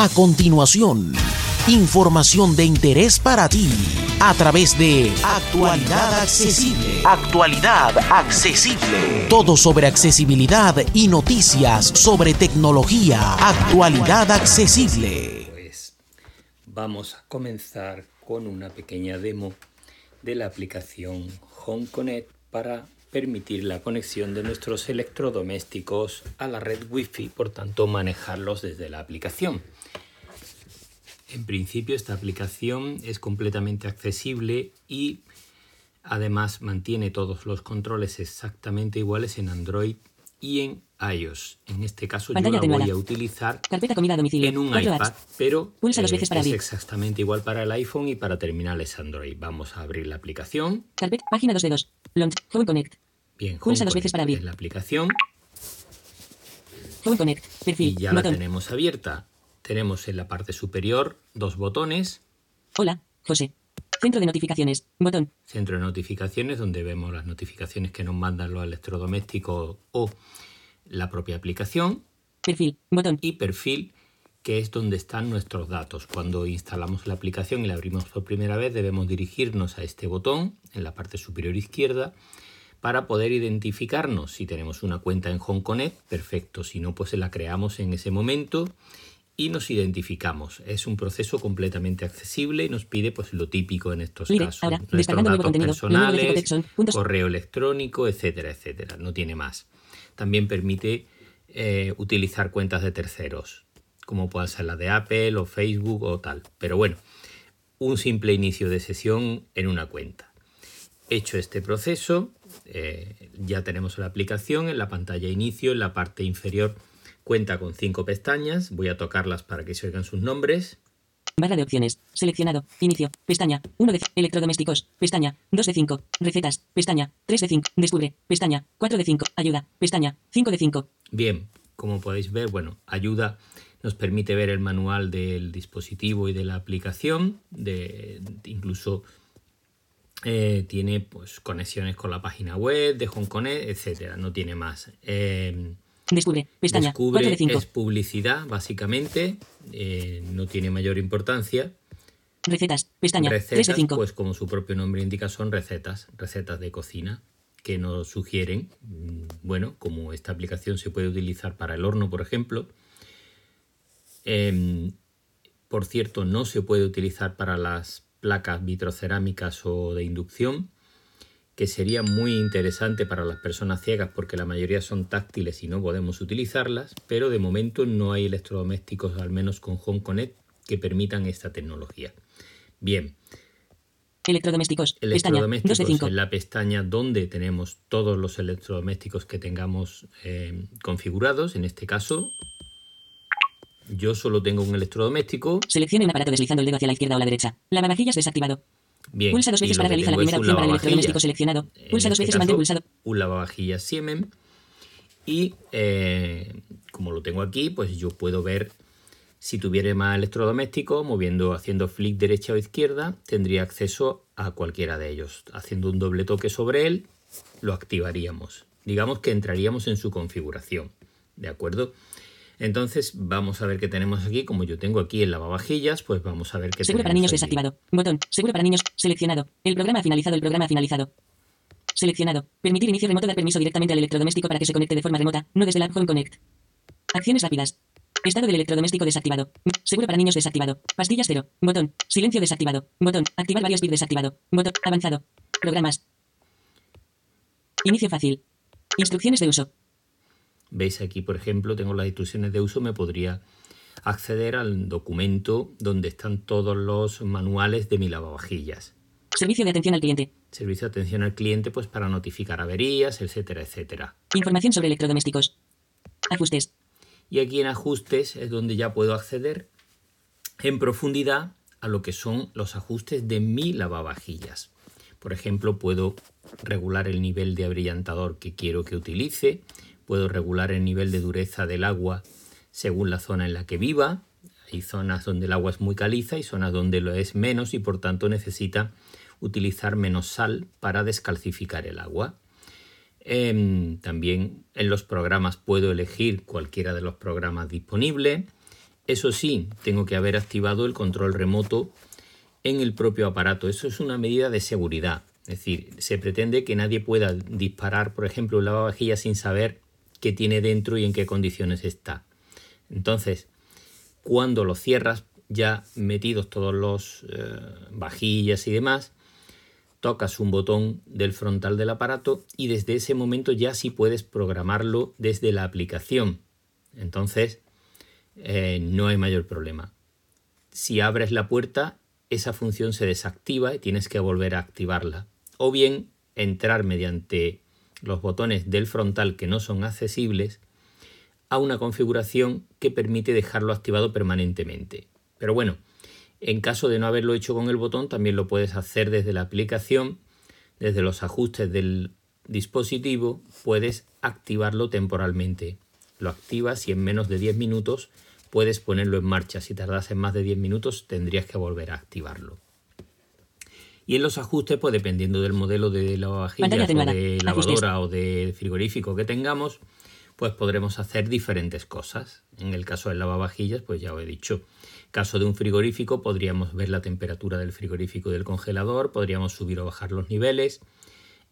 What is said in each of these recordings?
A continuación, información de interés para ti a través de Actualidad Accesible. Actualidad Accesible. Todo sobre accesibilidad y noticias sobre tecnología. Actualidad Accesible. Pues vamos a comenzar con una pequeña demo de la aplicación Home Connect para permitir la conexión de nuestros electrodomésticos a la red Wi-Fi, por tanto manejarlos desde la aplicación. En principio esta aplicación es completamente accesible y además mantiene todos los controles exactamente iguales en Android y en iOS. En este caso yo la voy a utilizar en un iPad, pero Pulsa dos veces para es abrir. exactamente igual para el iPhone y para terminales Android. Vamos a abrir la aplicación. Carpet, página 2 de 2. Launch, Home Connect. Bien, Pulsa Home dos veces para Connect abrir. es la aplicación Home Connect. Perfil. y ya la botón. tenemos abierta. Tenemos en la parte superior dos botones, Hola, José. Centro de notificaciones. Botón. centro de notificaciones donde vemos las notificaciones que nos mandan los electrodomésticos o la propia aplicación Perfil. Botón. y perfil que es donde están nuestros datos. Cuando instalamos la aplicación y la abrimos por primera vez debemos dirigirnos a este botón en la parte superior izquierda para poder identificarnos. Si tenemos una cuenta en Home Connect, perfecto. Si no, pues la creamos en ese momento y nos identificamos. Es un proceso completamente accesible y nos pide pues lo típico en estos Mire, casos. ahora, Nuestros datos personales, correo electrónico, etcétera, etcétera. No tiene más. También permite eh, utilizar cuentas de terceros, como puedan ser las de Apple o Facebook o tal. Pero bueno, un simple inicio de sesión en una cuenta. Hecho este proceso, eh, ya tenemos la aplicación en la pantalla inicio, en la parte inferior cuenta con cinco pestañas. Voy a tocarlas para que se oigan sus nombres. Barra de opciones. Seleccionado. Inicio. Pestaña. 1 de 5. Electrodomésticos. Pestaña. 2 de 5. Recetas. Pestaña. 3 de 5. Descubre. Pestaña. 4 de 5. Ayuda. Pestaña. 5 de 5. Bien, como podéis ver, bueno, ayuda, nos permite ver el manual del dispositivo y de la aplicación, de, incluso eh, tiene pues conexiones con la página web de Home Connect, etcétera, no tiene más. Eh, Descubre. Pestaña. 4 descubre de 5. es publicidad, básicamente, eh, no tiene mayor importancia. Recetas. Pestaña. 3 de Recetas, 5. pues como su propio nombre indica, son recetas, recetas de cocina que nos sugieren, mm, bueno, como esta aplicación se puede utilizar para el horno, por ejemplo. Em, por cierto, no se puede utilizar para las placas vitrocerámicas o de inducción, que sería muy interesante para las personas ciegas porque la mayoría son táctiles y no podemos utilizarlas, pero de momento no hay electrodomésticos, al menos con Home Connect, que permitan esta tecnología. Bien, Electrodomésticos. Pestaña. 2 electrodomésticos de 5. en la pestaña donde tenemos todos los electrodomésticos que tengamos eh, configurados. En este caso, yo solo tengo un electrodoméstico. Seleccione un aparato deslizando el dedo hacia la izquierda o la derecha. Lavavajillas desactivado. Bien, Pulsa dos veces para realizar la primera opción para el electrodoméstico seleccionado. Pulsa dos este veces y mantén caso, pulsado. Un lavavajillas Siemens. Y eh, como lo tengo aquí, pues yo puedo ver si tuviera más electrodoméstico, moviendo, haciendo flick derecha o izquierda, tendría acceso a cualquiera de ellos. Haciendo un doble toque sobre él, lo activaríamos. Digamos que entraríamos en su configuración. ¿De acuerdo? Entonces vamos a ver qué tenemos aquí. Como yo tengo aquí el lavavajillas, pues vamos a ver qué Seguro para tenemos niños aquí. desactivado. Botón. Seguro para niños. Seleccionado. El programa ha finalizado. El programa ha finalizado. Seleccionado. Permitir inicio remoto. Dar permiso directamente al electrodoméstico para que se conecte de forma remota. No desde la app Home Connect. Acciones rápidas. Estado del electrodoméstico desactivado. Seguro para niños desactivado. Pastillas cero. Botón. Silencio desactivado. Botón. Activar varios bits desactivado. Botón. Avanzado. Programas. Inicio fácil. Instrucciones de uso. Veis aquí, por ejemplo, tengo las instrucciones de uso, me podría acceder al documento donde están todos los manuales de mi lavavajillas. Servicio de atención al cliente. Servicio de atención al cliente, pues para notificar averías, etcétera, etcétera. Información sobre electrodomésticos. Ajustes. Y aquí en ajustes es donde ya puedo acceder en profundidad a lo que son los ajustes de mi lavavajillas. Por ejemplo, puedo regular el nivel de abrillantador que quiero que utilice, puedo regular el nivel de dureza del agua según la zona en la que viva. Hay zonas donde el agua es muy caliza y zonas donde lo es menos y por tanto necesita utilizar menos sal para descalcificar el agua. Em, también en los programas puedo elegir cualquiera de los programas disponibles. Eso sí, tengo que haber activado el control remoto en el propio aparato. Eso es una medida de seguridad. Es decir, se pretende que nadie pueda disparar, por ejemplo, un lavavajillas sin saber qué tiene dentro y en qué condiciones está. Entonces, cuando lo cierras, ya metidos todos los eh, vajillas y demás, tocas un botón del frontal del aparato y desde ese momento ya sí puedes programarlo desde la aplicación. Entonces, eh, no hay mayor problema. Si abres la puerta, esa función se desactiva y tienes que volver a activarla. O bien entrar mediante los botones del frontal que no son accesibles a una configuración que permite dejarlo activado permanentemente. Pero bueno, en caso de no haberlo hecho con el botón, también lo puedes hacer desde la aplicación, desde los ajustes del dispositivo, puedes activarlo temporalmente. Lo activas y en menos de 10 minutos puedes ponerlo en marcha. Si tardas en más de 10 minutos, tendrías que volver a activarlo. Y en los ajustes, pues dependiendo del modelo de lavavajillas o de lavadora o de frigorífico que tengamos, pues podremos hacer diferentes cosas. En el caso del lavavajillas, pues ya os he dicho, Caso de un frigorífico, podríamos ver la temperatura del frigorífico y del congelador, podríamos subir o bajar los niveles,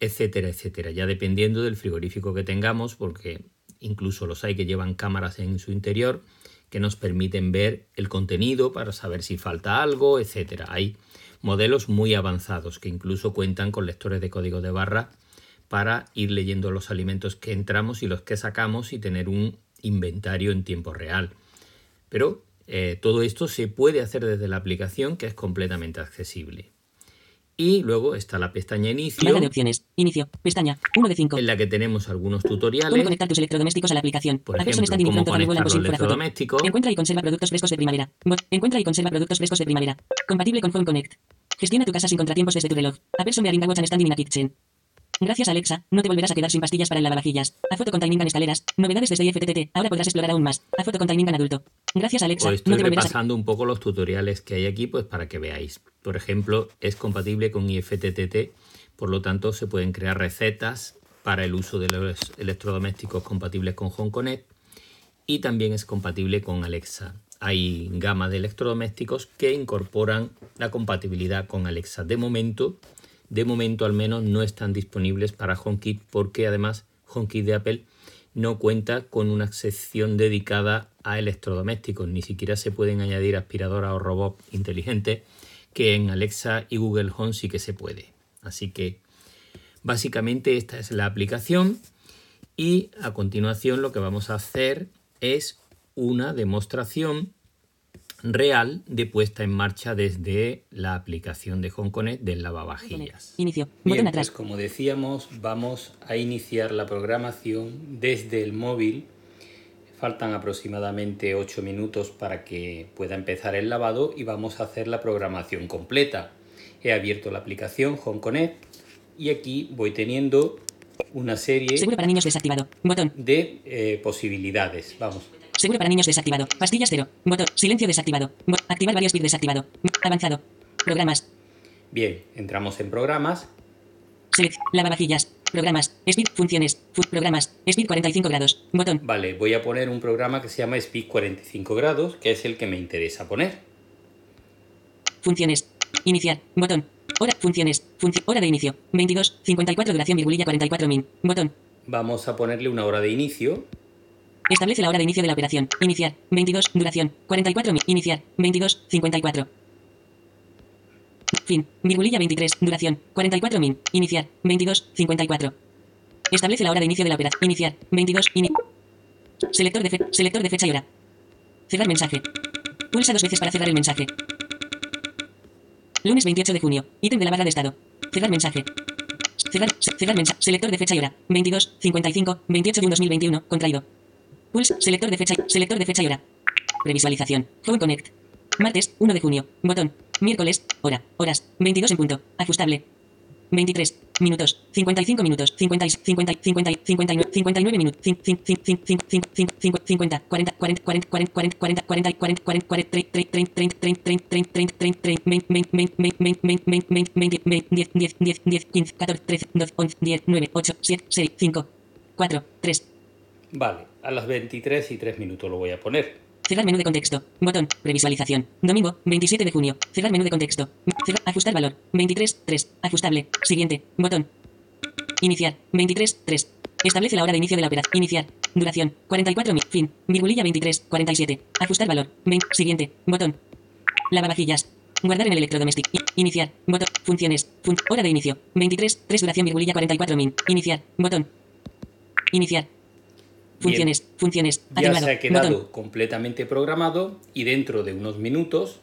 etcétera, etcétera. Ya dependiendo del frigorífico que tengamos, porque incluso los hay que llevan cámaras en su interior que nos permiten ver el contenido para saber si falta algo, etcétera. Hay modelos muy avanzados que incluso cuentan con lectores de código de barra para ir leyendo los alimentos que entramos y los que sacamos y tener un inventario en tiempo real. Pero eh, todo esto se puede hacer desde la aplicación que es completamente accesible. Y luego está la pestaña Inicio. de opciones. Inicio. Pestaña. 1 de 5. En la que tenemos algunos tutoriales. Cómo conectar tus electrodomésticos a la aplicación. Por ejemplo, cómo conectar los electrodomésticos. Encuentra y conserva productos frescos de primavera. Encuentra y conserva productos frescos de primavera. Compatible con Phone Connect. Gestiona tu casa sin contratiempos desde tu reloj. Apple Bearing Watch and Standing in a Kitchen. Gracias Alexa, no te volverás a quedar sin pastillas para el lavavajillas. A foto con timing en escaleras. Novedades desde IFTTT. Ahora podrás explorar aún más. A foto con timing en adulto. Gracias Alexa. Pues estoy no te repasando un poco los tutoriales que hay aquí, pues para que veáis. Por ejemplo, es compatible con IFTTT, por lo tanto se pueden crear recetas para el uso de los electrodomésticos compatibles con Home Connect y también es compatible con Alexa. Hay gama de electrodomésticos que incorporan la compatibilidad con Alexa. De momento, de momento al menos no están disponibles para HomeKit porque además HomeKit de Apple no cuenta con una sección dedicada a electrodomésticos, ni siquiera se pueden añadir aspiradoras o robots inteligentes que en Alexa y Google Home sí que se puede. Así que básicamente esta es la aplicación y a continuación lo que vamos a hacer es una demostración real de puesta en marcha desde la aplicación de Home Connect del lavavajillas. Inicio. Bien, pues como decíamos, vamos a iniciar la programación desde el móvil. Faltan aproximadamente 8 minutos para que pueda empezar el lavado y vamos a hacer la programación completa. He abierto la aplicación Home Connect y aquí voy teniendo una serie para niños desactivado. Botón. de eh, posibilidades. Vamos, Seguro para niños desactivado. Pastillas cero. Botón. Silencio desactivado. activar varios bits desactivado. Avanzado. Programas. Bien, entramos en programas. Select. Lavavajillas. Programas. Speed. Funciones. programas. Speed 45 grados. Botón. Vale, voy a poner un programa que se llama Speed 45 grados, que es el que me interesa poner. Funciones. Iniciar. Botón. Hora. Funciones. hora de inicio. 22. 54 duración virgulilla 44 min. Botón. Vamos a ponerle una hora de inicio. Establece la hora de inicio de la operación. Iniciar. 22. Duración. 44. Iniciar. 22. 54. Fin. Virgulilla 23. Duración. 44 min. Iniciar. 22. 54. Establece la hora de inicio de la operación. Iniciar. 22. selector, de selector de fecha y hora. Cerrar mensaje. Pulsa dos veces para cerrar el mensaje. Lunes 28 de junio. Ítem de la barra de estado. Cerrar mensaje. Cerrar, mensaje. Selector de fecha y hora. 22, 55, 28 de 2021. Contraído. Pulse, selector de fecha, selector de fecha y hora. Previsualización. Home Connect. Martes, 1 de junio. Botón. Miércoles, hora, horas, 22 en punto. Ajustable. 23 minutos, 55 minutos, 50, 50, 50, 59, 59 minutos, 50, 50, 40, 40, 40, 40, 40, 40, 40, 40, 40, 40, 30, 30, 30, 30, 30, 30, 30, 30, 20, 20, 20, 20, 20, 20, 20, 20, 10, 10, 10, 10, 15, 14, 13, 12, 11, 10, 9, 8, 7, 6, 5, 4, 3. Vale a las 23 y 3 minutos lo voy a poner. Cerrar menú de contexto. Botón. Previsualización. Domingo, 27 de junio. Cerrar menú de contexto. Cerrar. Ajustar valor. 23, 3. Ajustable. Siguiente. Botón. Iniciar. 23, 3. Establece la hora de inicio de la operación. Iniciar. Duración. 44 mil. Fin. Virgulilla 23, 47. Ajustar valor. 20. Siguiente. Botón. Lavavajillas. Guardar en el electrodoméstico. Iniciar. Botón. Funciones. Fun hora de inicio. 23, 3 duración virgulilla 44 min. Iniciar. Botón. Iniciar. Funciones, Bien. funciones. Ya se ha quedado Botón. completamente programado y dentro de unos minutos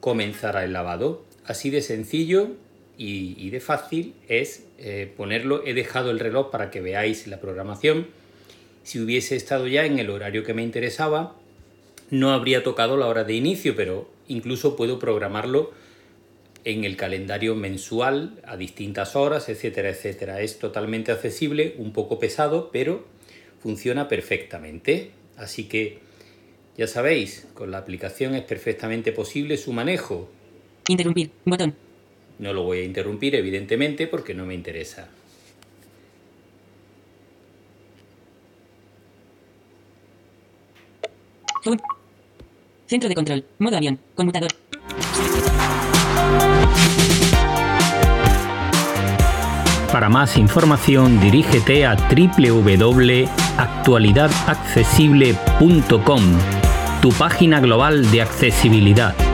comenzará el lavado. Así de sencillo y, y de fácil es eh, ponerlo. He dejado el reloj para que veáis la programación. Si hubiese estado ya en el horario que me interesaba, no habría tocado la hora de inicio, pero incluso puedo programarlo en el calendario mensual a distintas horas, etcétera, etcétera. Es totalmente accesible, un poco pesado, pero funciona perfectamente. Así que ya sabéis, con la aplicación es perfectamente posible su manejo. Interrumpir. Botón. No lo voy a interrumpir, evidentemente, porque no me interesa. Centro de control. Modo avión. Conmutador. Para más información dirígete a www.actualidadaccesible.com, tu página global de accesibilidad.